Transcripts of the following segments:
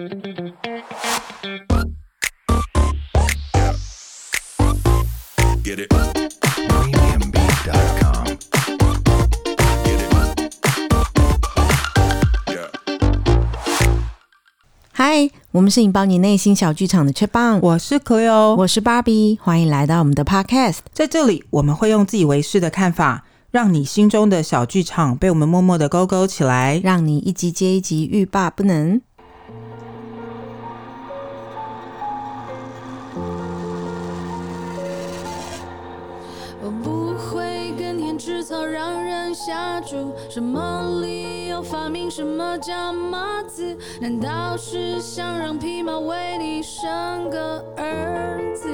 嗨，我们是引爆你内心小剧场的 Chatbang，我是 Cleo，我是芭比，欢迎来到我们的 Podcast。在这里，我们会用自以为是的看法，让你心中的小剧场被我们默默的勾勾起来，让你一集接一集欲罢不能。下注，什么理由发明什么叫马子？难道是想让匹马为你生个儿子？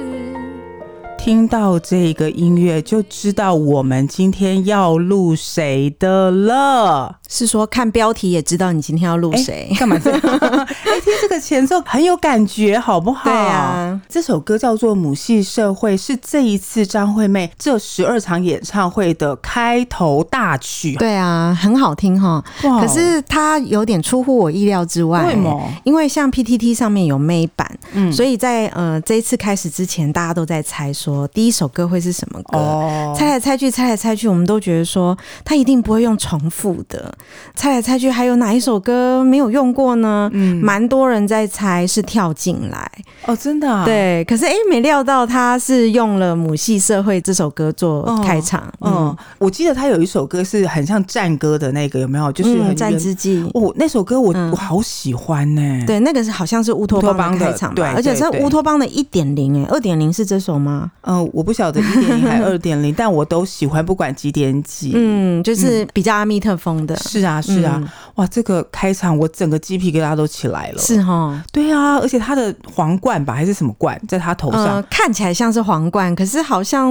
听到这个音乐，就知道我们今天要录谁的了。是说看标题也知道你今天要录谁？干嘛这样？哎、欸，听这个前奏很有感觉，好不好？对啊，这首歌叫做《母系社会》，是这一次张惠妹这十二场演唱会的开头大曲。对啊，很好听哈。可是它有点出乎我意料之外。为什么？因为像 PTT 上面有妹版，嗯，所以在呃这一次开始之前，大家都在猜说。第一首歌会是什么歌？哦、猜来猜去，猜来猜去，我们都觉得说他一定不会用重复的。猜来猜去，还有哪一首歌没有用过呢？嗯，蛮多人在猜是跳进来哦，真的、啊。对，可是哎，没料到他是用了《母系社会》这首歌做开场。嗯，嗯，我记得他有一首歌是很像战歌的那个，有没有？就是战之祭》哦，那首歌我、嗯、我好喜欢呢、欸。对，那个是好像是乌托邦的开场吧？对，而且是乌托邦的一点零，哎，二点零是这首吗？嗯，我不晓得一点零还是二点零，但我都喜欢，不管几点几。嗯，就是比较阿密特风的。是啊，是啊，嗯、哇，这个开场我整个鸡皮疙瘩都起来了。是哈，对啊，而且他的皇冠吧，还是什么冠，在他头上、呃，看起来像是皇冠，可是好像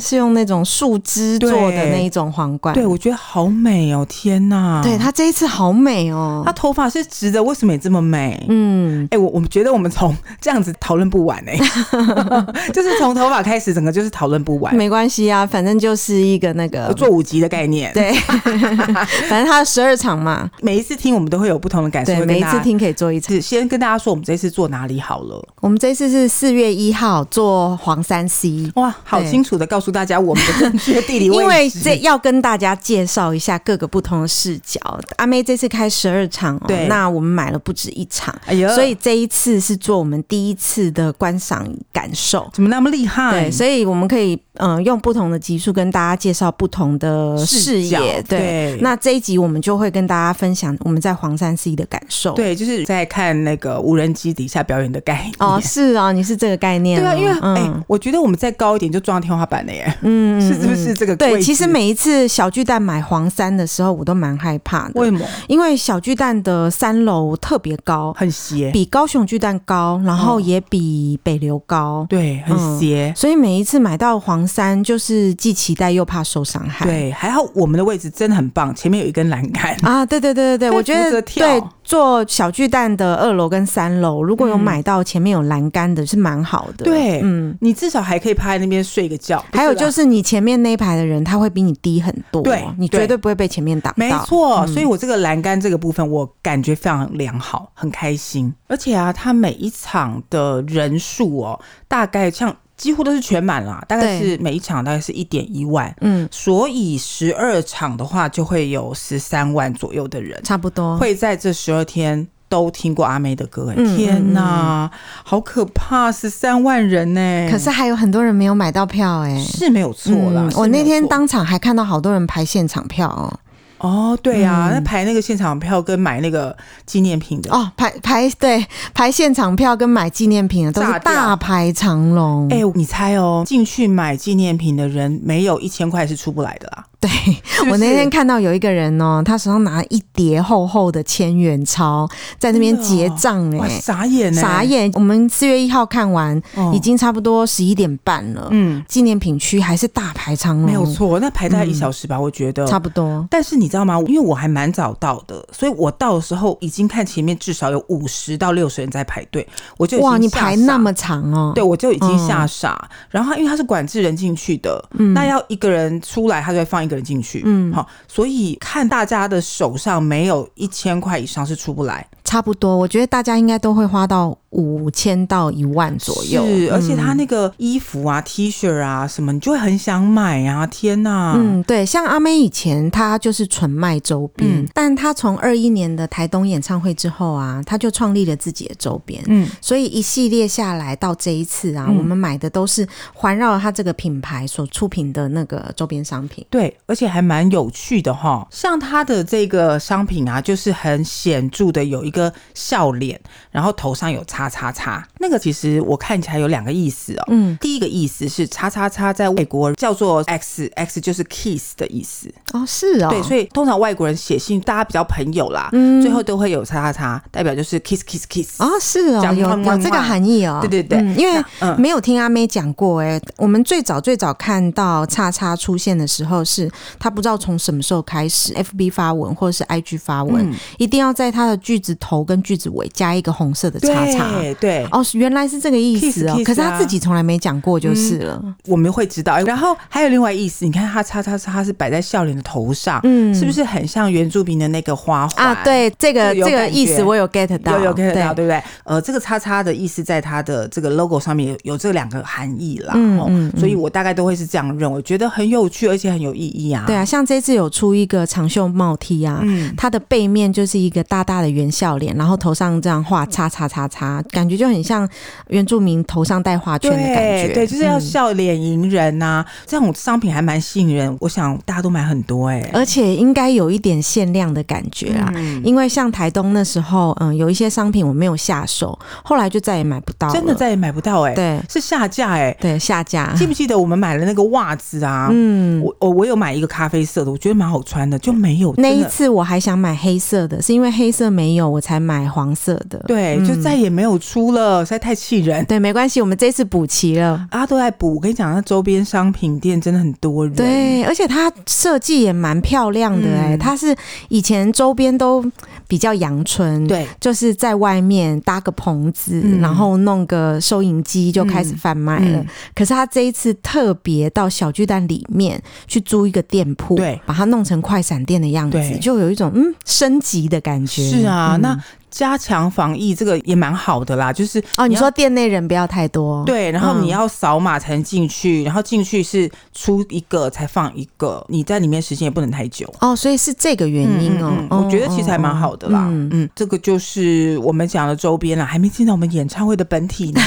是用那种树枝做的那一种皇冠。对，我觉得好美哦，天哪！对，他这一次好美哦，他头发是直的，为什么也这么美？嗯，哎、欸，我我们觉得我们从 这样子讨论不完哎、欸，就是从头发开。开始整个就是讨论不完，没关系啊，反正就是一个那个做五集的概念，对，反正它十二场嘛，每一次听我们都会有不同的感受，对，每一次听可以做一次。先跟大家说，我们这次做哪里好了？我们这次是四月一号做黄山 C，哇，好清楚的告诉大家我们的正确地理位置，因为这要跟大家介绍一下各个不同的视角。阿妹这次开十二场，对，那我们买了不止一场，哎呦，所以这一次是做我们第一次的观赏感受，怎么那么厉害？对，所以我们可以嗯、呃、用不同的集数跟大家介绍不同的视野。对，对，那这一集我们就会跟大家分享我们在黄山 C 的感受。对，就是在看那个无人机底下表演的概念。哦，是啊，你是这个概念。对啊，因为哎、嗯欸，我觉得我们再高一点就撞到天花板了耶。嗯，是不是这个？对，其实每一次小巨蛋买黄山的时候，我都蛮害怕的。为什么？因为小巨蛋的三楼特别高，很斜，比高雄巨蛋高，然后也比北流高。对，很斜。嗯、所以每一次买到黄山，就是既期待又怕受伤害。对，还好我们的位置真的很棒，前面有一根栏杆啊！对对对对对，我觉得对做小巨蛋的二楼跟三楼，如果有买到前面有栏杆的，是蛮好的。对，嗯，你至少还可以趴在那边睡个觉。还有就是你前面那一排的人，他会比你低很多，对，你绝对不会被前面挡到。没错，所以我这个栏杆这个部分，我感觉非常良好，很开心。而且啊，他每一场的人数哦，大概像。几乎都是全满了，大概是每一场大概是一点一万，嗯，所以十二场的话就会有十三万左右的人，差不多会在这十二天都听过阿妹的歌。嗯、天哪，嗯、好可怕，十三万人呢！可是还有很多人没有买到票，哎，是没有错啦。我那天当场还看到好多人排现场票哦。哦，对呀、啊，嗯、那排那个现场票跟买那个纪念品的哦，排排对排现场票跟买纪念品的都是大排长龙。哎、欸，你猜哦，进去买纪念品的人没有一千块是出不来的啦。对，我那天看到有一个人哦，他手上拿一叠厚厚的千元钞，在那边结账哎，傻眼傻眼。我们四月一号看完，哦、已经差不多十一点半了。嗯，纪念品区还是大排长龙，没有错。那排大概一小时吧，嗯、我觉得差不多。但是你知道吗？因为我还蛮早到的，所以我到的时候已经看前面至少有五十到六十人在排队，我就哇，你排那么长哦？对，我就已经吓傻。嗯、然后因为他是管制人进去的，嗯、那要一个人出来，他就会放一个。人进去，嗯，好，所以看大家的手上没有一千块以上是出不来。差不多，我觉得大家应该都会花到。五千到一万左右，是，而且他那个衣服啊、嗯、T 恤啊什么，你就会很想买啊！天呐，嗯，对，像阿妹以前她就是纯卖周边，嗯、但她从二一年的台东演唱会之后啊，她就创立了自己的周边，嗯，所以一系列下来到这一次啊，嗯、我们买的都是环绕她这个品牌所出品的那个周边商品，对，而且还蛮有趣的哈，像她的这个商品啊，就是很显著的有一个笑脸，然后头上有插。叉叉叉，那个其实我看起来有两个意思哦。嗯，第一个意思是叉叉叉在外国叫做 X，X 就是 kiss 的意思。哦，是哦，对，所以通常外国人写信，大家比较朋友啦，嗯，最后都会有叉叉叉，代表就是 kiss kiss kiss 哦，是哦，有有这个含义哦，对对对，因为没有听阿妹讲过哎，我们最早最早看到叉叉出现的时候，是他不知道从什么时候开始，FB 发文或者是 IG 发文，一定要在他的句子头跟句子尾加一个红色的叉叉。对对。哦，原来是这个意思哦。可是他自己从来没讲过，就是了。我们会知道。然后还有另外意思，你看他叉叉叉是摆在笑脸的头上，嗯，是不是很像原住民的那个花环啊？对，这个这个意思我有 get 到，有 get 到，对不对？呃，这个叉叉的意思在他的这个 logo 上面有有这两个含义啦。嗯，所以我大概都会是这样认为，觉得很有趣，而且很有意义啊。对啊，像这次有出一个长袖帽 T 啊，它的背面就是一个大大的圆笑脸，然后头上这样画叉叉叉叉，感觉就。很像原住民头上戴花圈的感觉，对，对，就是要笑脸迎人呐、啊。嗯、这种商品还蛮吸引人，我想大家都买很多哎、欸，而且应该有一点限量的感觉啊。嗯、因为像台东那时候，嗯，有一些商品我没有下手，后来就再也买不到，真的再也买不到哎、欸。对，是下架哎、欸，对，下架。记不记得我们买了那个袜子啊？嗯，我我我有买一个咖啡色的，我觉得蛮好穿的，就没有。那一次我还想买黑色的，是因为黑色没有，我才买黄色的。对，就再也没有出了，实在太气。人对，没关系，我们这次补齐了啊，都在补。我跟你讲，那周边商品店真的很多人，对，而且它设计也蛮漂亮的哎、欸，嗯、它是以前周边都比较阳春，对，就是在外面搭个棚子，嗯、然后弄个收银机就开始贩卖了。可是他这一次特别到小巨蛋里面去租一个店铺，对，把它弄成快闪店的样子，就有一种嗯升级的感觉。是啊，嗯、那。加强防疫，这个也蛮好的啦，就是哦，你说店内人不要太多，对，然后你要扫码才能进去，嗯、然后进去是出一个才放一个，你在里面时间也不能太久。哦，所以是这个原因哦，嗯嗯、我觉得其实还蛮好的啦，嗯嗯，这个就是我们讲的周边啦，还没进到我们演唱会的本体呢，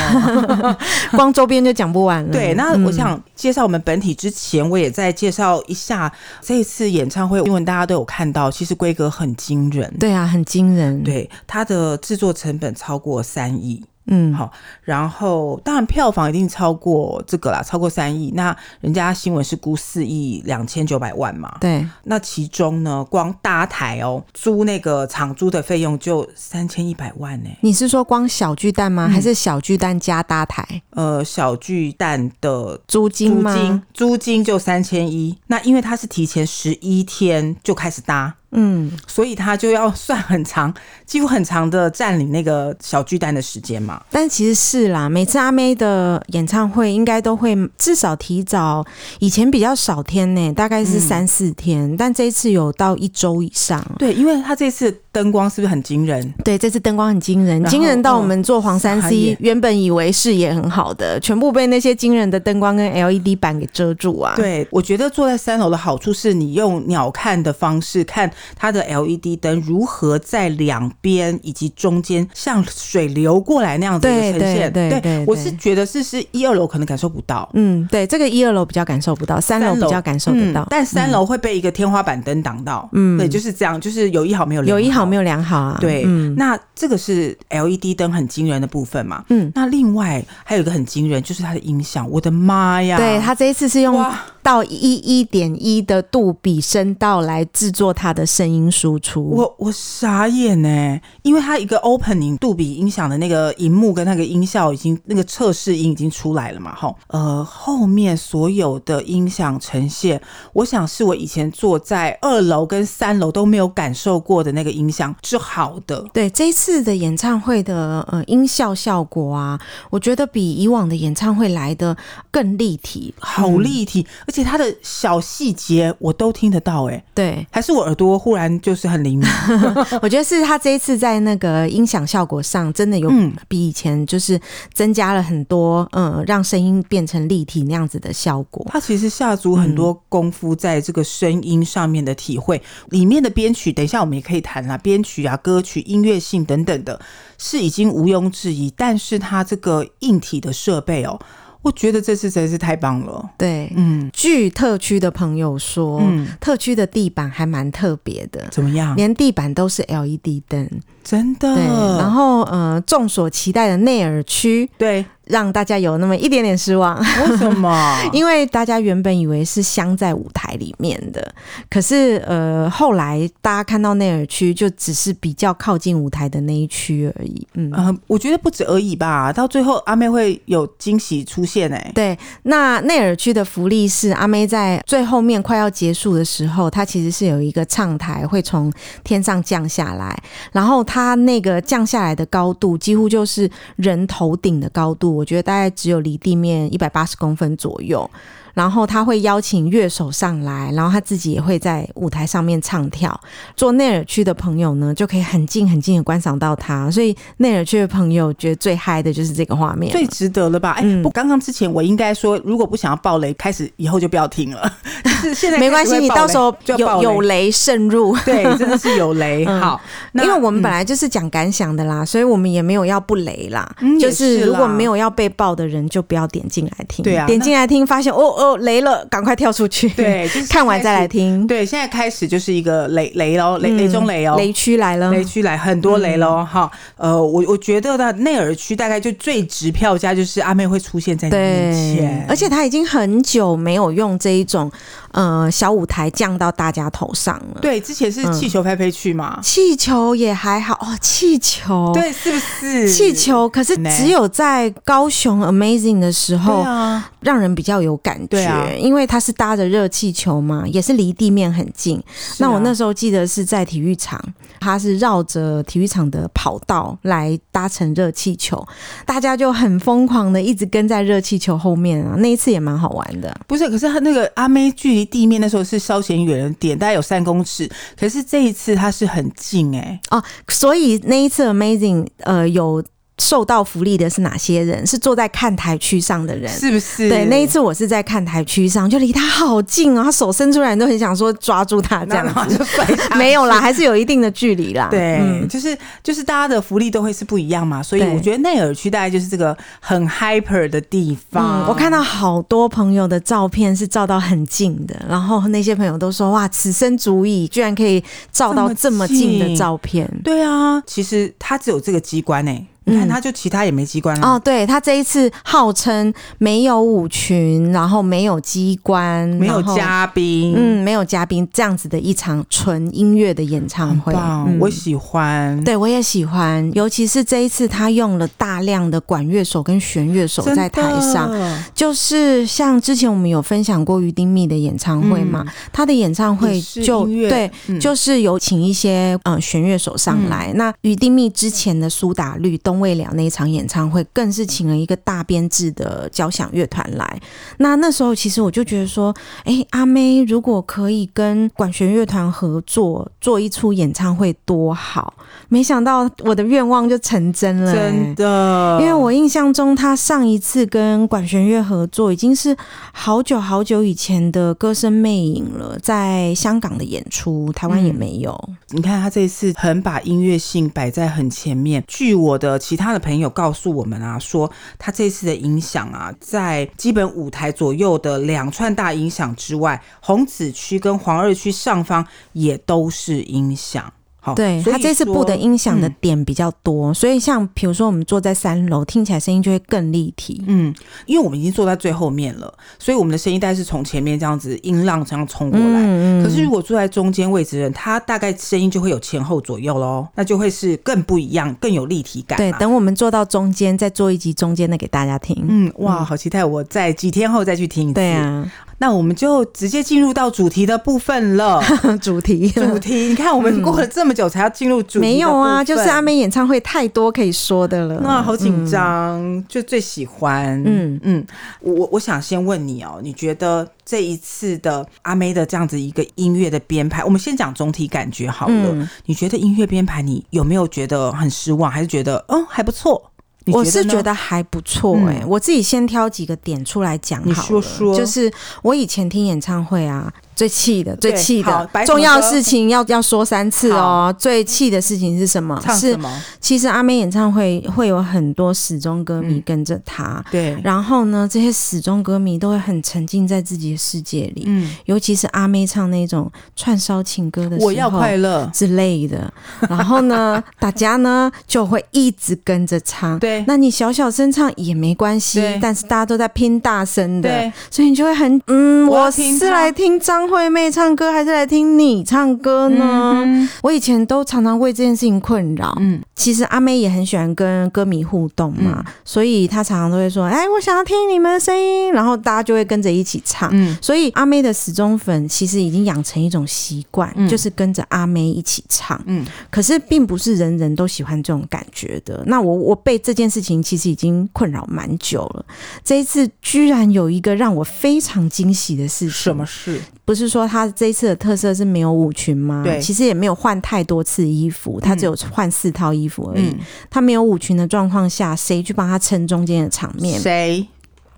光周边就讲不完了。对，那我想介绍我们本体之前，我也再介绍一下这一次演唱会，因为大家都有看到，其实规格很惊人，对啊，很惊人，对。它的制作成本超过三亿。嗯，好，然后当然票房一定超过这个啦，超过三亿。那人家新闻是估四亿两千九百万嘛？对。那其中呢，光搭台哦，租那个场租的费用就三千一百万呢。你是说光小巨蛋吗？嗯、还是小巨蛋加搭台？呃，小巨蛋的租金吗？租金，租金就三千一。那因为它是提前十一天就开始搭，嗯，所以他就要算很长，几乎很长的占领那个小巨蛋的时间嘛。但其实是啦，每次阿妹的演唱会应该都会至少提早，以前比较少天呢，大概是三四天，嗯、但这一次有到一周以上。对，因为他这次灯光是不是很惊人？对，这次灯光很惊人，惊人到我们做黄三 C，原本以为视野很好的，全部被那些惊人的灯光跟 LED 板给遮住啊。对，我觉得坐在三楼的好处是你用鸟看的方式看它的 LED 灯如何在两边以及中间像水流过来那。这样子的呈现，对对对，我是觉得是是一二楼可能感受不到，嗯，对，这个一二楼比较感受不到，三楼比较感受得到，但三楼会被一个天花板灯挡到，嗯，对，就是这样，就是有一好没有有一好没有两好啊，对，那这个是 LED 灯很惊人的部分嘛，嗯，那另外还有一个很惊人，就是它的音响，我的妈呀，对，它这一次是用到一一点一的杜比声道来制作它的声音输出，我我傻眼呢，因为它一个 opening 杜比音响的那个荧幕跟那个音效已经那个测试音已经出来了嘛，哈，呃，后面所有的音响呈现，我想是我以前坐在二楼跟三楼都没有感受过的那个音响是好的。对，这一次的演唱会的呃音效效果啊，我觉得比以往的演唱会来的更立体，好立体，嗯、而且它的小细节我都听得到，哎，对，还是我耳朵说忽然就是很灵敏。我觉得是他这一次在那个音响效果上真的有比以前就是增加了很多，嗯，让声音变成立体那样子的效果。他其实下足很多功夫在这个声音上面的体会，嗯、里面的编曲，等一下我们也可以谈啦，编曲啊、歌曲、音乐性等等的，是已经毋庸置疑。但是他这个硬体的设备哦。我觉得这次实在是太棒了。对，嗯，据特区的朋友说，嗯，特区的地板还蛮特别的。怎么样？连地板都是 LED 灯，真的。对，然后，呃，众所期待的内尔区，对。让大家有那么一点点失望，为什么？因为大家原本以为是镶在舞台里面的，可是呃，后来大家看到内耳区就只是比较靠近舞台的那一区而已。嗯、呃，我觉得不止而已吧。到最后阿妹会有惊喜出现哎、欸。对，那内耳区的福利是阿妹在最后面快要结束的时候，她其实是有一个唱台会从天上降下来，然后她那个降下来的高度几乎就是人头顶的高度。我觉得大概只有离地面一百八十公分左右。然后他会邀请乐手上来，然后他自己也会在舞台上面唱跳。做内尔区的朋友呢，就可以很近很近的观赏到他。所以内尔区的朋友觉得最嗨的就是这个画面，最值得了吧？哎、嗯，不，刚刚之前我应该说，如果不想要爆雷，开始以后就不要听了。就是现在没关系，你到时候有有雷渗入，对，真的是有雷。好，因为我们本来就是讲感想的啦，嗯、所以我们也没有要不雷啦。嗯、就是如果没有要被爆的人，就不要点进来听。对啊，点进来听，发现哦哦。哦雷了，赶快跳出去。对，就是 看完再来听。对，现在开始就是一个雷雷喽，雷雷中雷哦，雷区来了，雷区来很多雷喽哈、嗯。呃，我我觉得的内尔区大概就最值票价就是阿妹会出现在你面前，而且她已经很久没有用这一种呃小舞台降到大家头上了。对，之前是气球飞飞去嘛，气球也还好哦，气球对，是不是气球？可是只有在高雄 Amazing 的时候，啊、让人比较有感觉。对啊，因为它是搭着热气球嘛，也是离地面很近。啊、那我那时候记得是在体育场，它是绕着体育场的跑道来搭乘热气球，大家就很疯狂的一直跟在热气球后面啊。那一次也蛮好玩的。不是，可是它那个阿妹距离地面那时候是稍显远的点，大概有三公尺。可是这一次它是很近哎、欸、哦，所以那一次 Amazing 呃有。受到福利的是哪些人？是坐在看台区上的人，是不是？对，那一次我是在看台区上，就离他好近哦，他手伸出来，你都很想说抓住他这样子，就摔没有啦，还是有一定的距离啦。对，嗯、就是就是大家的福利都会是不一样嘛，所以我觉得内尔区大概就是这个很 hyper 的地方。嗯、我看到好多朋友的照片是照到很近的，然后那些朋友都说哇，此生足矣，居然可以照到这么近的照片。对啊，其实他只有这个机关哎、欸。你看，他就其他也没机关了、嗯、哦。对，他这一次号称没有舞群，然后没有机关，没有嘉宾，嗯，没有嘉宾这样子的一场纯音乐的演唱会，嗯、我喜欢。对，我也喜欢，尤其是这一次他用了大量的管乐手跟弦乐手在台上，就是像之前我们有分享过于丁密的演唱会嘛，嗯、他的演唱会就对、嗯，就是有请一些嗯弦乐手上来。嗯、那于丁密之前的苏打绿都未了那一场演唱会，更是请了一个大编制的交响乐团来。那那时候，其实我就觉得说，哎、欸，阿妹如果可以跟管弦乐团合作做一出演唱会，多好！没想到我的愿望就成真了、欸，真的。因为我印象中，他上一次跟管弦乐合作，已经是好久好久以前的《歌声魅影》了，在香港的演出，台湾也没有、嗯。你看他这一次很把音乐性摆在很前面。据我的。其他的朋友告诉我们啊，说他这次的影响啊，在基本舞台左右的两串大影响之外，红紫区跟黄二区上方也都是影响。对，他这次布的音响的点比较多，嗯、所以像比如说我们坐在三楼，听起来声音就会更立体。嗯，因为我们已经坐在最后面了，所以我们的声音带是从前面这样子音浪这样冲过来。可是如果坐在中间位置的人，他大概声音就会有前后左右喽，那就会是更不一样，更有立体感。对，等我们坐到中间，再做一集中间的给大家听。嗯，哇，好期待！我在几天后再去听一次。对啊。那我们就直接进入到主题的部分了。主题，主题，你看我们过了这么久才要进入主题，没有啊，就是阿妹演唱会太多可以说的了。那好紧张，嗯、就最喜欢。嗯嗯，我我想先问你哦，你觉得这一次的阿妹的这样子一个音乐的编排，我们先讲总体感觉好了。嗯、你觉得音乐编排你有没有觉得很失望，还是觉得嗯还不错？我是觉得还不错哎、欸，嗯、我自己先挑几个点出来讲好了。你说说，就是我以前听演唱会啊。最气的，最气的，重要事情要要说三次哦。最气的事情是什么？唱什么？是其实阿妹演唱会会有很多死忠歌迷跟着她，嗯，对。然后呢，这些死忠歌迷都会很沉浸在自己的世界里，嗯。尤其是阿妹唱那种串烧情歌的时候，我要快乐之类的。然后呢，大家呢就会一直跟着唱，对。那你小小声唱也没关系，对但是大家都在拼大声的，对。所以你就会很嗯，我是来听张。惠妹唱歌还是来听你唱歌呢？嗯、我以前都常常为这件事情困扰。嗯，其实阿妹也很喜欢跟歌迷互动嘛，嗯、所以她常常都会说：“哎，我想要听你们的声音。”然后大家就会跟着一起唱。嗯，所以阿妹的死忠粉其实已经养成一种习惯，嗯、就是跟着阿妹一起唱。嗯，可是并不是人人都喜欢这种感觉的。那我我被这件事情其实已经困扰蛮久了。这一次居然有一个让我非常惊喜的事情，什么事？不是说他这一次的特色是没有舞裙吗？对，其实也没有换太多次衣服，他只有换四套衣服而已。嗯、他没有舞裙的状况下，谁去帮他撑中间的场面？谁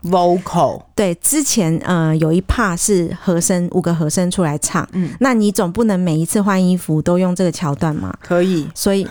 ？vocal 对，之前呃有一 part 是和声，五个和声出来唱，嗯，那你总不能每一次换衣服都用这个桥段嘛？可以，所以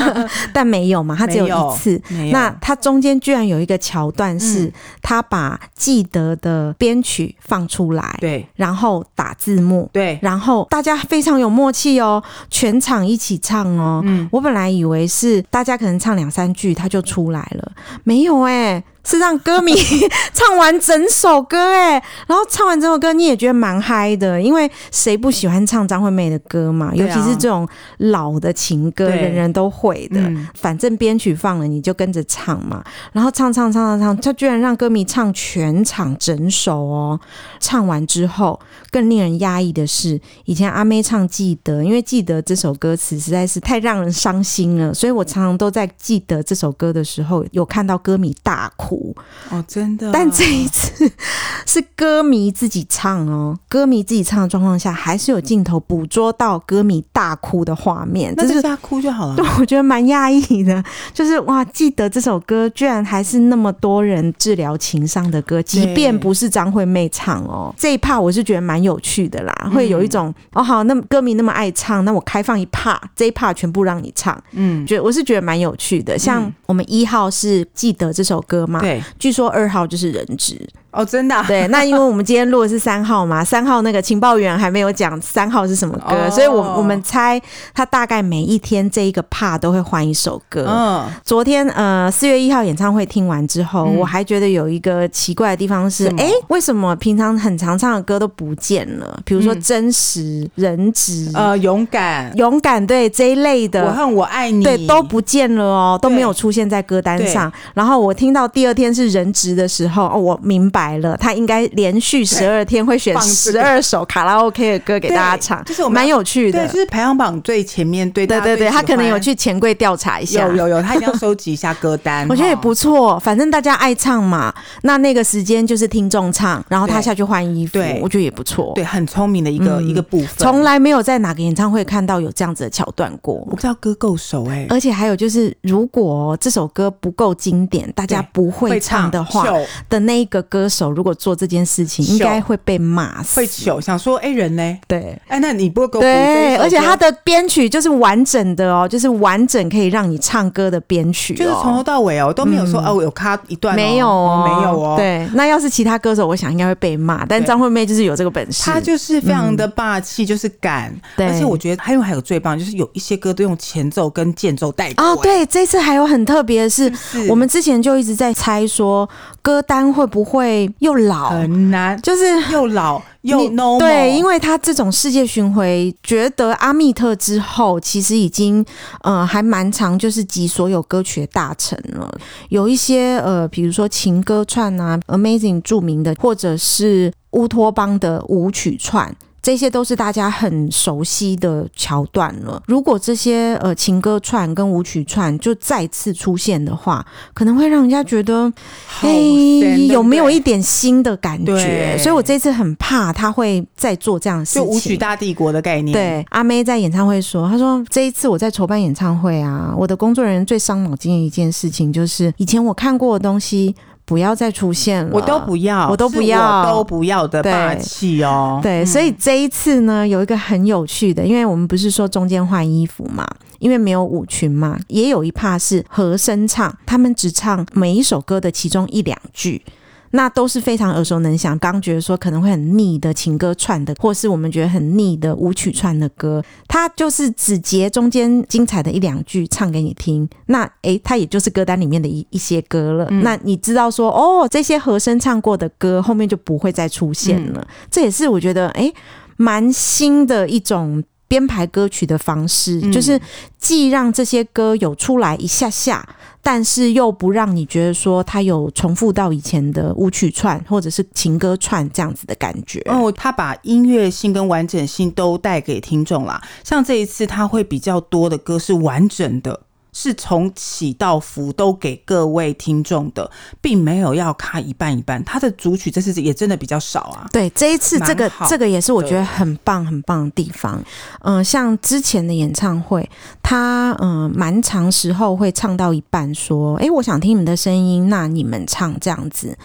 但没有嘛，他只有一次。那他中间居然有一个桥段是，他把记得的编曲放出来，对，然后打字幕，对，然后大家非常有默契哦，全场一起唱哦。嗯，我本来以为是大家可能唱两三句他就出来了，没有哎、欸。是让歌迷 唱完整首歌哎，然后唱完这首歌你也觉得蛮嗨的，因为谁不喜欢唱张惠妹的歌嘛？尤其是这种老的情歌，人人都会的。反正编曲放了你就跟着唱嘛，然后唱唱唱唱唱，他居然让歌迷唱全场整首哦。唱完之后，更令人压抑的是，以前阿妹唱《记得》，因为《记得》这首歌词实在是太让人伤心了，所以我常常都在记得这首歌的时候有看到歌迷大哭。哦，真的。但这一次 是歌迷自己唱哦，歌迷自己唱的状况下，还是有镜头捕捉到歌迷大哭的画面。那就大哭就好了。对，我觉得蛮讶异的，就是哇，记得这首歌居然还是那么多人治疗情伤的歌，即便不是张惠妹唱哦。这一 part 我是觉得蛮有趣的啦，会有一种、嗯、哦，好，那么歌迷那么爱唱，那我开放一 part，这一 part 全部让你唱。嗯，觉我是觉得蛮有趣的。像我们一号是记得这首歌嘛？对，据说二号就是人质。哦，真的、啊、对，那因为我们今天录的是三号嘛，三号那个情报员还没有讲三号是什么歌，哦、所以我我们猜他大概每一天这一个 part 都会换一首歌。嗯，昨天呃四月一号演唱会听完之后，嗯、我还觉得有一个奇怪的地方是，哎么，为什么平常很常唱的歌都不见了？比如说真实、嗯、人质、呃勇敢、勇敢，对这一类的，我恨我爱你，对都不见了哦，都没有出现在歌单上。然后我听到第二天是人质的时候，哦，我明白。来了，他应该连续十二天会选十二首卡拉 OK 的歌给大家唱，就是蛮有趣的。对，就是排行榜最前面，对对对对，他可能有去钱柜调查一下，有有有，他一定要收集一下歌单。我觉得也不错，反正大家爱唱嘛，那那个时间就是听众唱，然后他下去换衣服，对，我觉得也不错，对，很聪明的一个一个部分。从来没有在哪个演唱会看到有这样子的桥段过，我不知道歌够熟哎。而且还有就是，如果这首歌不够经典，大家不会唱的话的那一个歌手。手如果做这件事情，应该会被骂死。会糗，想说哎、欸、人呢？对，哎那你不够对，而且他的编曲就是完整的哦，就是完整可以让你唱歌的编曲、哦，就是从头到尾哦都没有说、嗯、哦我有卡一段、哦，没有哦，没有哦。对，那要是其他歌手，我想应该会被骂，但张惠妹就是有这个本事，她就是非常的霸气，嗯、就是敢。对，而且我觉得还有还有最棒，就是有一些歌都用前奏跟间奏带过。哦，对，这次还有很特别的，是是我们之前就一直在猜说歌单会不会又老。很难，就是又老又 normal。对，因为他这种世界巡回，觉得阿密特之后，其实已经呃还蛮长，就是集所有歌曲的大成了。有一些呃，比如说情歌串啊，Amazing 著名的，或者是。乌托邦的舞曲串。这些都是大家很熟悉的桥段了。如果这些呃情歌串跟舞曲串就再次出现的话，可能会让人家觉得，哎，有没有一点新的感觉？所以我这次很怕他会再做这样的事情。就舞曲大帝国的概念。对，阿妹在演唱会说，她说这一次我在筹办演唱会啊，我的工作人员最伤脑筋的一件事情就是，以前我看过的东西。不要再出现了，我都不要，我都不要，都不要的霸气哦。对，嗯、所以这一次呢，有一个很有趣的，因为我们不是说中间换衣服嘛，因为没有舞群嘛，也有一 part 是和声唱，他们只唱每一首歌的其中一两句。那都是非常耳熟能详，刚觉得说可能会很腻的情歌串的，或是我们觉得很腻的舞曲串的歌，它就是只截中间精彩的一两句唱给你听。那诶，它也就是歌单里面的一一些歌了。嗯、那你知道说哦，这些和声唱过的歌后面就不会再出现了。嗯、这也是我觉得诶，蛮新的一种。编排歌曲的方式，就是既让这些歌有出来一下下，但是又不让你觉得说他有重复到以前的舞曲串或者是情歌串这样子的感觉。哦，他把音乐性跟完整性都带给听众啦。像这一次，他会比较多的歌是完整的。是从起到伏都给各位听众的，并没有要卡一半一半。他的主曲这次也真的比较少啊。对，这一次这个这个也是我觉得很棒很棒的地方。嗯、呃，像之前的演唱会，他嗯蛮长时候会唱到一半说：“哎，我想听你们的声音，那你们唱这样子。”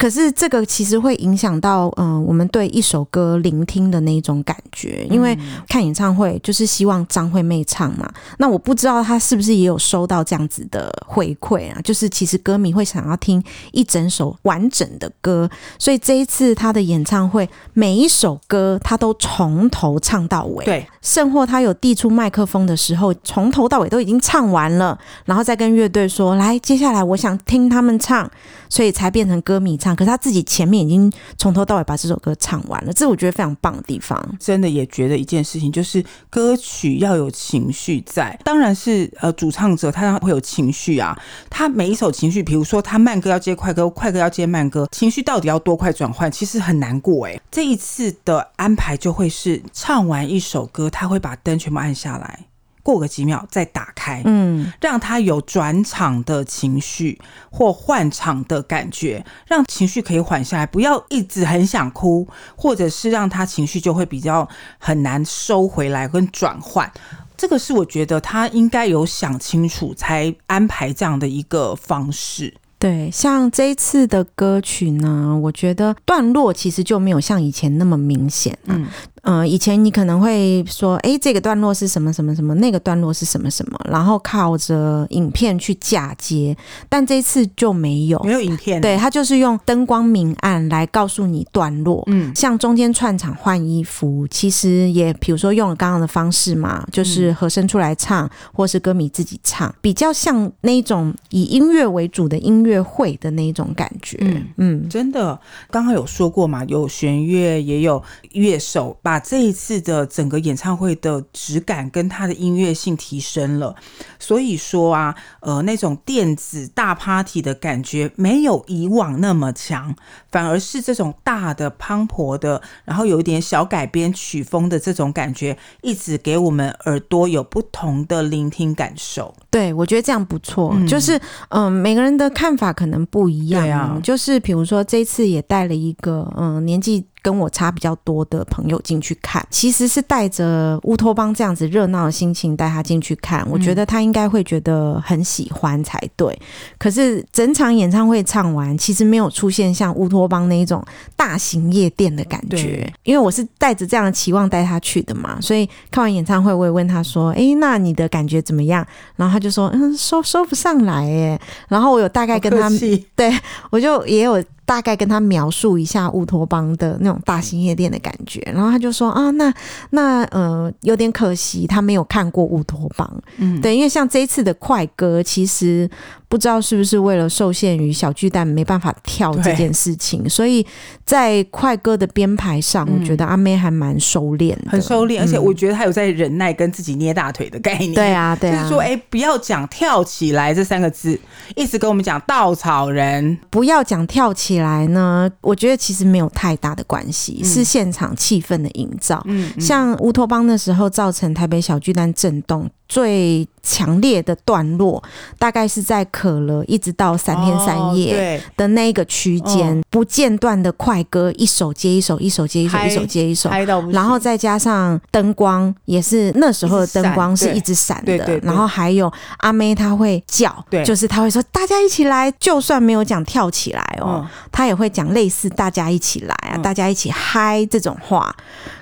可是这个其实会影响到，嗯、呃，我们对一首歌聆听的那种感觉。因为看演唱会就是希望张惠妹唱嘛，那我不知道她是不是也有收到这样子的回馈啊？就是其实歌迷会想要听一整首完整的歌，所以这一次她的演唱会每一首歌她都从头唱到尾。对，甚或她有递出麦克风的时候，从头到尾都已经唱完了，然后再跟乐队说：“来，接下来我想听他们唱。”所以才变成歌迷唱，可是他自己前面已经从头到尾把这首歌唱完了，这我觉得非常棒的地方。真的也觉得一件事情，就是歌曲要有情绪在，当然是呃主唱者他会有情绪啊，他每一首情绪，比如说他慢歌要接快歌，快歌要接慢歌，情绪到底要多快转换，其实很难过哎。这一次的安排就会是唱完一首歌，他会把灯全部按下来。过个几秒再打开，嗯，让他有转场的情绪或换场的感觉，让情绪可以缓下来，不要一直很想哭，或者是让他情绪就会比较很难收回来跟转换。这个是我觉得他应该有想清楚才安排这样的一个方式。对，像这一次的歌曲呢，我觉得段落其实就没有像以前那么明显，嗯。嗯、呃，以前你可能会说，哎，这个段落是什么什么什么，那个段落是什么什么，然后靠着影片去嫁接，但这次就没有，没有影片，对，他就是用灯光明暗来告诉你段落，嗯，像中间串场换衣服，其实也比如说用了刚刚的方式嘛，就是和声出来唱，嗯、或是歌迷自己唱，比较像那种以音乐为主的音乐会的那种感觉，嗯。嗯，真的，刚刚有说过嘛，有弦乐，也有乐手。把这一次的整个演唱会的质感跟它的音乐性提升了，所以说啊，呃，那种电子大 party 的感觉没有以往那么强，反而是这种大的磅礴的，然后有一点小改编曲风的这种感觉，一直给我们耳朵有不同的聆听感受。对，我觉得这样不错，嗯、就是嗯、呃，每个人的看法可能不一样，啊，就是比如说这次也带了一个嗯、呃、年纪。跟我差比较多的朋友进去看，其实是带着乌托邦这样子热闹的心情带他进去看，我觉得他应该会觉得很喜欢才对。可是整场演唱会唱完，其实没有出现像乌托邦那一种大型夜店的感觉，因为我是带着这样的期望带他去的嘛，所以看完演唱会，我也问他说：“诶，那你的感觉怎么样？”然后他就说：“嗯，说说不上来哎。”然后我有大概跟他，对，我就也有。大概跟他描述一下乌托邦的那种大型夜店的感觉，然后他就说啊，那那呃有点可惜，他没有看过乌托邦。嗯，对，因为像这一次的快歌，其实不知道是不是为了受限于小巨蛋没办法跳这件事情，所以在快歌的编排上，我觉得阿妹还蛮收敛的，很收敛，而且我觉得她有在忍耐跟自己捏大腿的概念。对啊，对啊，就是说，哎，不要讲跳起来这三个字，一直跟我们讲稻草人，不要讲跳起来呢。我觉得其实没有太大的关系，是现场气氛的营造。嗯，像乌托邦的时候，造成台北小巨蛋震动。最强烈的段落大概是在可乐一直到三天三夜的那个区间，不间断的快歌，一首接一首，一首接一首，一首接一首，然后再加上灯光，也是那时候的灯光是一直闪的，然后还有阿妹她会叫，就是她会说大家一起来，就算没有讲跳起来哦，她也会讲类似大家一起来啊，大家一起嗨这种话。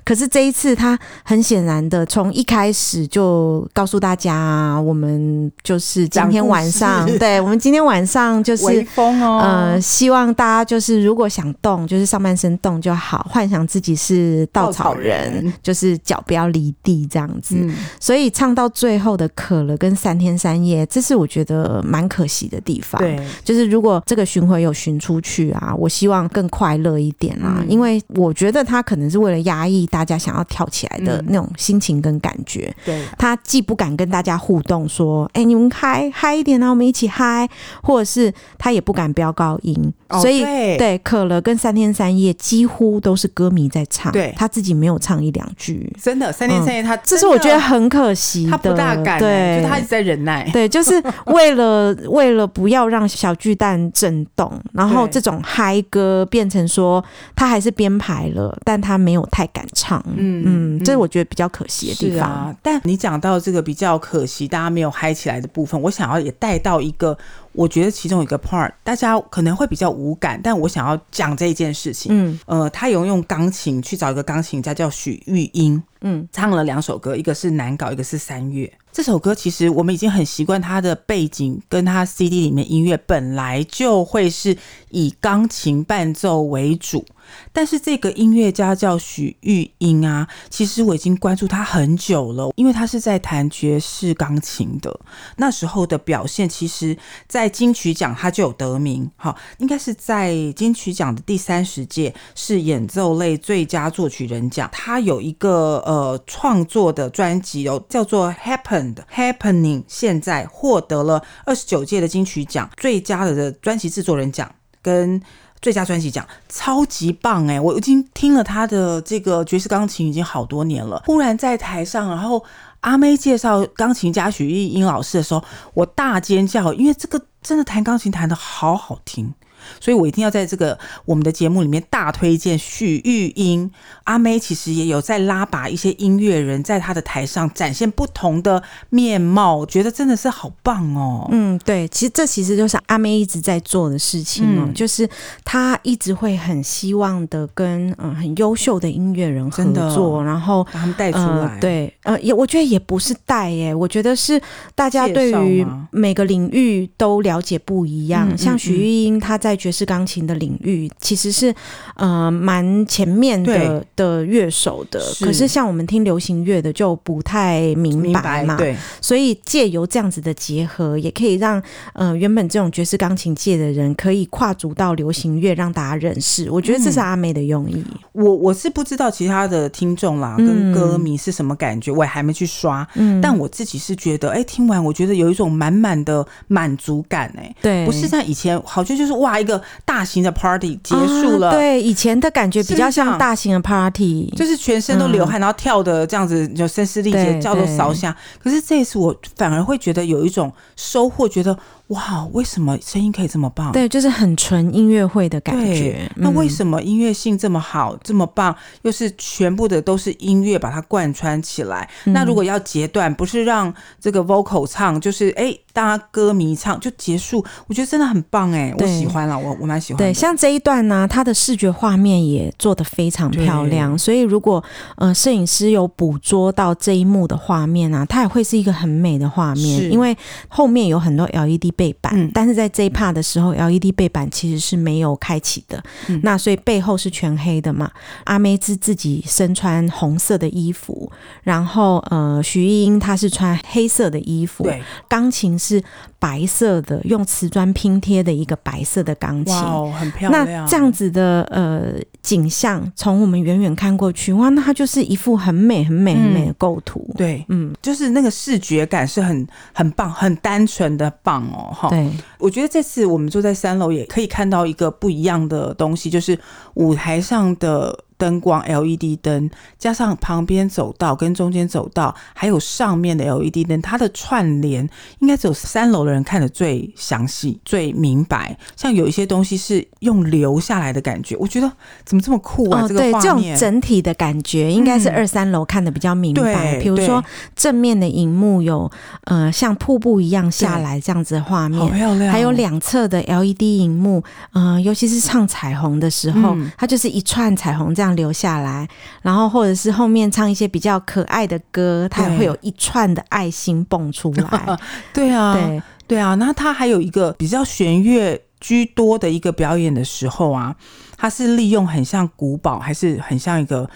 可是这一次，他很显然的从一开始就告诉。大家，我们就是今天晚上，对，我们今天晚上就是风哦，呃，希望大家就是如果想动，就是上半身动就好，幻想自己是稻草人，草人就是脚不要离地这样子。嗯、所以唱到最后的渴了跟三天三夜，这是我觉得蛮可惜的地方。对，就是如果这个巡回有巡出去啊，我希望更快乐一点啊，嗯、因为我觉得他可能是为了压抑大家想要跳起来的那种心情跟感觉。对，他既不敢。跟大家互动说：“哎、欸，你们嗨嗨一点啊，我们一起嗨。”或者是他也不敢飙高音，哦、所以对，对可乐跟三天三夜几乎都是歌迷在唱，对。他自己没有唱一两句。真的，三天三夜他、嗯、这是我觉得很可惜的，他不大敢，对，就他一直在忍耐，对，就是为了为了不要让小巨蛋震动，然后这种嗨歌变成说他还是编排了，但他没有太敢唱，嗯嗯，这是我觉得比较可惜的地方。啊、但你讲到这个。比较可惜，大家没有嗨起来的部分，我想要也带到一个，我觉得其中一个 part，大家可能会比较无感，但我想要讲这一件事情。嗯，呃，他有用钢琴去找一个钢琴家叫许玉英，嗯，唱了两首歌，一个是难搞，一个是三月。这首歌其实我们已经很习惯它的背景，跟它 CD 里面音乐本来就会是以钢琴伴奏为主。但是这个音乐家叫许玉英啊，其实我已经关注他很久了，因为他是在弹爵士钢琴的。那时候的表现，其实在金曲奖他就有得名，哈，应该是在金曲奖的第三十届是演奏类最佳作曲人奖。他有一个呃创作的专辑哦，叫做《Happened Happening》，现在获得了二十九届的金曲奖最佳的专辑制作人奖跟。最佳专辑奖超级棒哎！我已经听了他的这个爵士钢琴已经好多年了。忽然在台上，然后阿妹介绍钢琴家许玉英老师的时候，我大尖叫，因为这个真的弹钢琴弹的好好听。所以我一定要在这个我们的节目里面大推荐许玉英。阿妹其实也有在拉拔一些音乐人，在她的台上展现不同的面貌，我觉得真的是好棒哦。嗯，对，其实这其实就是阿妹一直在做的事情哦，嗯、就是她一直会很希望的跟嗯很优秀的音乐人合作，然后把他们带出来。呃、对，呃，也我觉得也不是带耶，我觉得是大家对于每个领域都了解不一样。像许玉英，她在爵士钢琴的领域其实是呃蛮前面的的乐手的，是。可是像我们听流行乐的就不太明白嘛，对，所以借由这样子的结合，也可以让呃原本这种爵士钢琴界的人可以跨足到流行乐，让大家认识。我觉得这是阿妹的用意。嗯、我我是不知道其他的听众啦跟歌迷是什么感觉，嗯、我也还没去刷，嗯，但我自己是觉得，哎、欸，听完我觉得有一种满满的满足感、欸，哎，对，不是像以前好像就是哇一个。大型的 party 结束了，啊，对，以前的感觉比较像大型的 party，就是全身都流汗，嗯、然后跳的这样子就声嘶力竭，叫做烧香。可是这一次我反而会觉得有一种收获，觉得。哇，为什么声音可以这么棒？对，就是很纯音乐会的感觉。嗯、那为什么音乐性这么好，这么棒，又是全部的都是音乐把它贯穿起来？嗯、那如果要截断，不是让这个 vocal 唱，就是哎，大家歌迷唱就结束？我觉得真的很棒哎，对我喜欢了，我我蛮喜欢。对，像这一段呢、啊，它的视觉画面也做得非常漂亮，所以如果呃摄影师有捕捉到这一幕的画面啊，它也会是一个很美的画面，因为后面有很多 LED。背板，嗯、但是在这一 part 的时候，LED 背板其实是没有开启的，嗯、那所以背后是全黑的嘛。阿妹是自己身穿红色的衣服，然后呃，徐艺英她是穿黑色的衣服，对，钢琴是白色的，用瓷砖拼贴的一个白色的钢琴，哇，很漂亮。那这样子的呃景象，从我们远远看过去，哇，那它就是一幅很美、很美、很美的构图。嗯、对，嗯，就是那个视觉感是很很棒、很单纯的棒哦，哈。对，我觉得这次我们坐在三楼也可以看到一个不一样的东西，就是舞台上的。灯光 LED 灯，加上旁边走道跟中间走道，还有上面的 LED 灯，它的串联应该只有三楼的人看得最详细、最明白。像有一些东西是用留下来的感觉，我觉得怎么这么酷啊！哦、这个画面，对，这种整体的感觉应该是二三楼看的比较明白。比、嗯、如说正面的荧幕有呃像瀑布一样下来这样子的画面，好漂亮。还有两侧的 LED 荧幕，嗯、呃，尤其是唱彩虹的时候、嗯，它就是一串彩虹这样。留下来，然后或者是后面唱一些比较可爱的歌，它也会有一串的爱心蹦出来。对啊，对对啊。那他还有一个比较弦乐居多的一个表演的时候啊，他是利用很像古堡，还是很像一个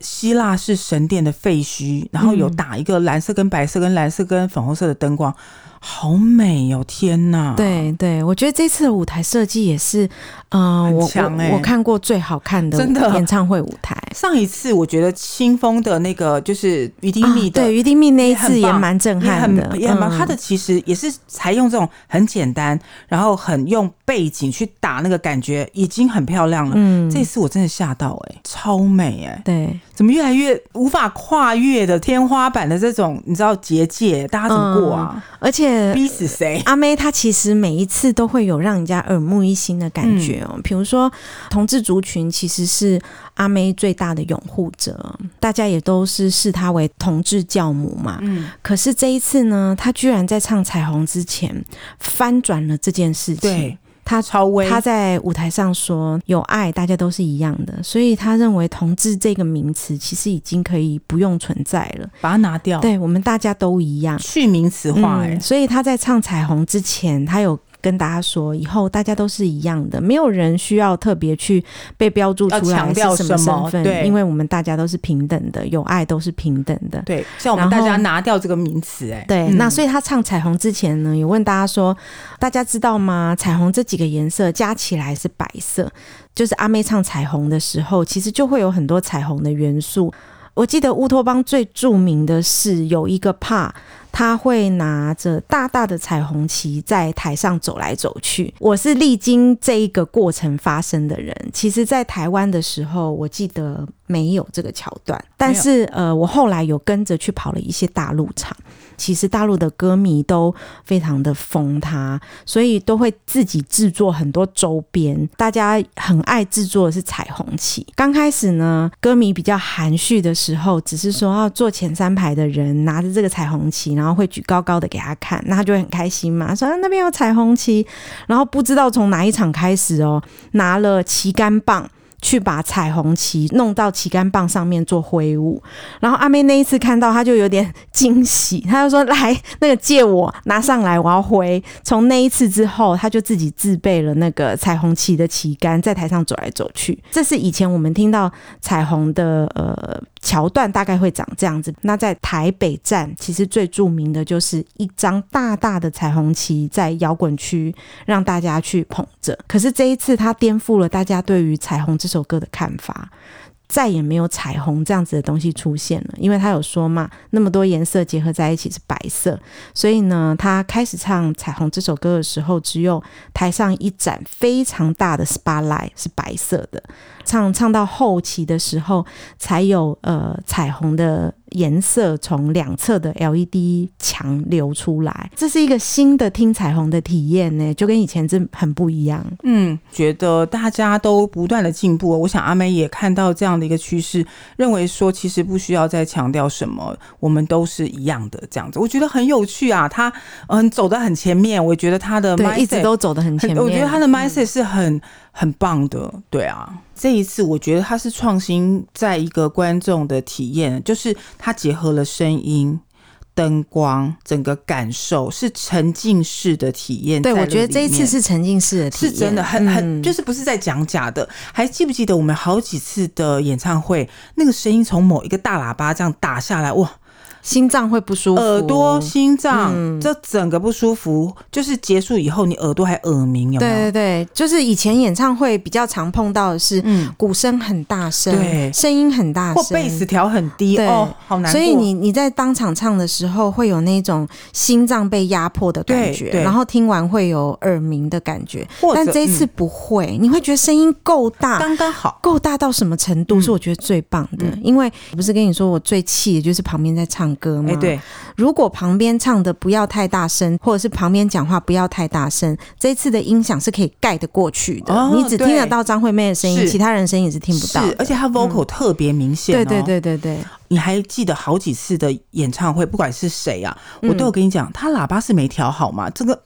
希腊式神殿的废墟，然后有打一个蓝色跟白色跟蓝色跟粉红色的灯光。好美哦！天哪，对对，我觉得这次的舞台设计也是，嗯、呃，我我我看过最好看的演唱会舞台。上一次我觉得清风的那个就是于丁密的，啊、对于丁密那一次也蛮震撼的，也蛮他的其实也是采用这种很简单，然后很用背景去打那个感觉，已经很漂亮了。嗯，这次我真的吓到哎、欸，超美哎、欸，对，怎么越来越无法跨越的天花板的这种你知道结界，大家怎么过啊？嗯、而且。逼死谁？阿妹她其实每一次都会有让人家耳目一新的感觉哦。比如说，同志族群其实是阿妹最大的拥护者，大家也都是视她为同志教母嘛。嗯。可是这一次呢，她居然在唱《彩虹》之前翻转了这件事情。对。他超威，他在舞台上说有爱，大家都是一样的，所以他认为同志这个名词其实已经可以不用存在了，把它拿掉。对，我们大家都一样，去名词化、欸。哎、嗯，所以他在唱彩虹之前，他有。跟大家说，以后大家都是一样的，没有人需要特别去被标注出来是什么身份，对，因为我们大家都是平等的，有爱都是平等的。对，像我们大家拿掉这个名词，哎，对、嗯。那所以他唱彩虹之前呢，有问大家说，大家知道吗？彩虹这几个颜色加起来是白色，就是阿妹唱彩虹的时候，其实就会有很多彩虹的元素。我记得乌托邦最著名的是有一个 part。他会拿着大大的彩虹旗在台上走来走去。我是历经这一个过程发生的人。其实，在台湾的时候，我记得没有这个桥段，但是呃，我后来有跟着去跑了一些大陆场。其实大陆的歌迷都非常的疯他，所以都会自己制作很多周边。大家很爱制作的是彩虹旗。刚开始呢，歌迷比较含蓄的时候，只是说要坐前三排的人拿着这个彩虹旗，然后会举高高的给他看，那他就会很开心嘛，说啊，那边有彩虹旗。然后不知道从哪一场开始哦，拿了旗杆棒。去把彩虹旗弄到旗杆棒上面做挥舞，然后阿妹那一次看到，他就有点惊喜，他就说：“来，那个借我拿上来，我要挥。”从那一次之后，他就自己自备了那个彩虹旗的旗杆，在台上走来走去。这是以前我们听到彩虹的呃。桥段大概会长这样子。那在台北站，其实最著名的就是一张大大的彩虹旗在摇滚区让大家去捧着。可是这一次，他颠覆了大家对于彩虹这首歌的看法。再也没有彩虹这样子的东西出现了，因为他有说嘛，那么多颜色结合在一起是白色，所以呢，他开始唱彩虹这首歌的时候，只有台上一盏非常大的 spotlight 是白色的，唱唱到后期的时候，才有呃彩虹的。颜色从两侧的 LED 墙流出来，这是一个新的听彩虹的体验呢，就跟以前真很不一样。嗯，觉得大家都不断的进步，我想阿妹也看到这样的一个趋势，认为说其实不需要再强调什么，我们都是一样的这样子。我觉得很有趣啊，他嗯走得很前面，我觉得他的 mindset 一直都走得很前面，我觉得他的 mindset 是很、嗯、很棒的，对啊。这一次，我觉得它是创新，在一个观众的体验，就是它结合了声音、灯光，整个感受是沉浸式的体验。对，我觉得这一次是沉浸式的体验，是真的很很，就是不是在讲假的。还记不记得我们好几次的演唱会，那个声音从某一个大喇叭这样打下来，哇！心脏会不舒服，耳朵、心脏这整个不舒服，就是结束以后你耳朵还耳鸣，有没有？对对对，就是以前演唱会比较常碰到的是，嗯。鼓声很大声，对，声音很大声，或贝斯调很低，哦，好难。所以你你在当场唱的时候，会有那种心脏被压迫的感觉，然后听完会有耳鸣的感觉。但这一次不会，你会觉得声音够大，刚刚好，够大到什么程度？是我觉得最棒的，因为不是跟你说我最气的就是旁边在唱歌吗？对，如果旁边唱的不要太大声，或者是旁边讲话不要太大声，这次的音响是可以盖得过去的。你只听得到张惠妹的声音，其他人声音也是听不到。而且她 vocal 特别明显。对对对对对，你还记得好几次的演唱会，不管是谁啊，我都有跟你讲，他喇叭是没调好吗？这个。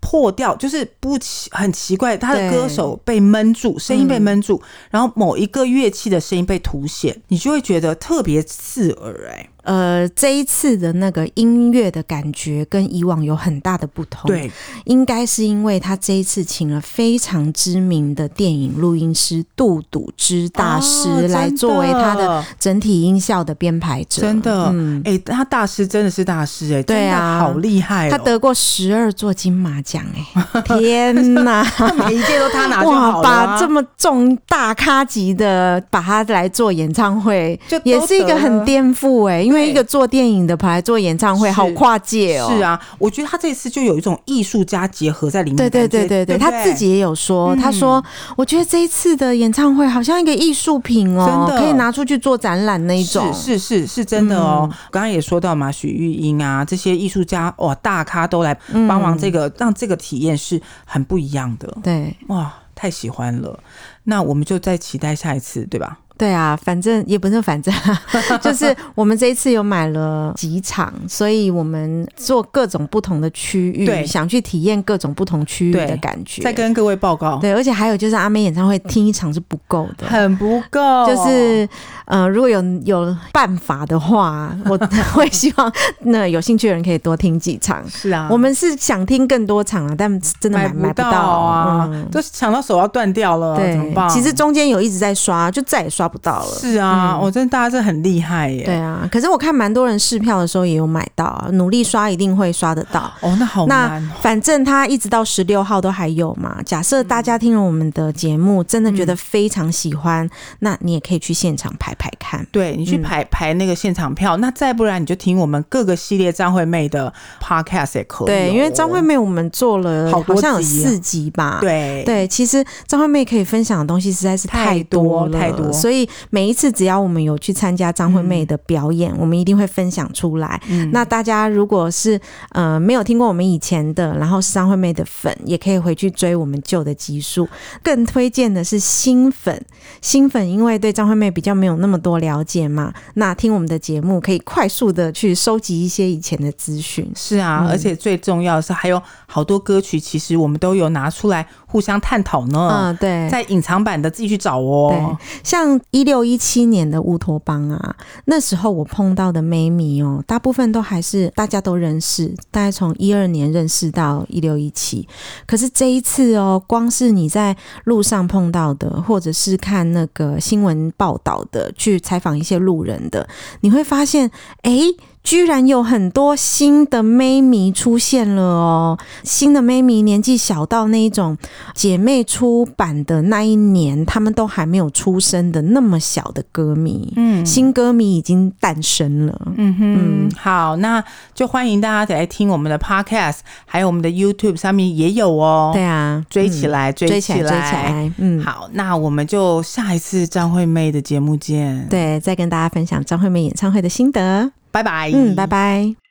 破掉就是不奇，很奇怪，他的歌手被闷住，声音被闷住，然后某一个乐器的声音被凸显，你就会觉得特别刺耳哎。呃，这一次的那个音乐的感觉跟以往有很大的不同。对，应该是因为他这一次请了非常知名的电影录音师杜笃之大师来作为他的整体音效的编排者。真的，嗯，哎，他大师真的是大师哎，对啊，好厉害，他得过十二座金马奖哎，天哪，每一届都他拿就好了。把这么重大咖级的把他来做演唱会，就也是一个很颠覆哎，因为。一个做电影的跑来做演唱会，好跨界哦！是啊，我觉得他这次就有一种艺术家结合在里面。对对对对对，他自己也有说，他说：“我觉得这一次的演唱会好像一个艺术品哦，真的可以拿出去做展览那一种。”是是是，是真的哦。刚刚也说到嘛，许玉英啊，这些艺术家哇，大咖都来帮忙，这个让这个体验是很不一样的。对，哇，太喜欢了。那我们就再期待下一次，对吧？对啊，反正也不是反正，就是我们这一次有买了几场，所以我们做各种不同的区域，对，想去体验各种不同区域的感觉。再跟各位报告，对，而且还有就是阿妹演唱会听一场是不够的，很不够。就是呃，如果有有办法的话，我 会希望那有兴趣的人可以多听几场。是啊，我们是想听更多场啊，但真的买买不到啊，都抢到手要断掉了，对，怎么办？其实中间有一直在刷，就再也刷不到了。是啊，我、嗯哦、真的大家是很厉害耶。对啊，可是我看蛮多人试票的时候也有买到啊，努力刷一定会刷得到。哦，那好难。那反正他一直到十六号都还有嘛。假设大家听了我们的节目，真的觉得非常喜欢，嗯、那你也可以去现场排排看。对，你去排排那个现场票，嗯、那再不然你就听我们各个系列张惠妹的 podcast 也可以。对，因为张惠妹我们做了好像有四集吧。对对，其实张惠妹可以分享的东西实在是太多了，太多，太多，所以每一次只要我们有去参加张惠妹的表演，嗯、我们一定会分享出来。嗯、那大家如果是呃没有听过我们以前的，然后是张惠妹的粉，也可以回去追我们旧的集数。更推荐的是新粉，新粉因为对张惠妹比较没有那么多了解嘛，那听我们的节目可以快速的去收集一些以前的资讯。是啊，嗯、而且最重要的是还有好多歌曲，其实我们都有拿出来互相探讨呢。嗯，对，在隐藏版的自己去找哦。对，像一六一七年的乌托邦啊，那时候我碰到的妹迷哦，大部分都还是大家都认识，大概从一二年认识到一六一七。可是这一次哦，光是你在路上碰到的，或者是看那个新闻报道的，去采访一些路人的，你会发现，哎。居然有很多新的妹迷出现了哦！新的妹迷年纪小到那一种姐妹出版的那一年，他们都还没有出生的那么小的歌迷，嗯，新歌迷已经诞生了。嗯哼，嗯，好，那就欢迎大家来听我们的 Podcast，还有我们的 YouTube 上面也有哦。对啊，追起来，追起来，追起来。嗯，好，那我们就下一次张惠妹的节目见。对，再跟大家分享张惠妹演唱会的心得。拜拜。嗯，拜拜。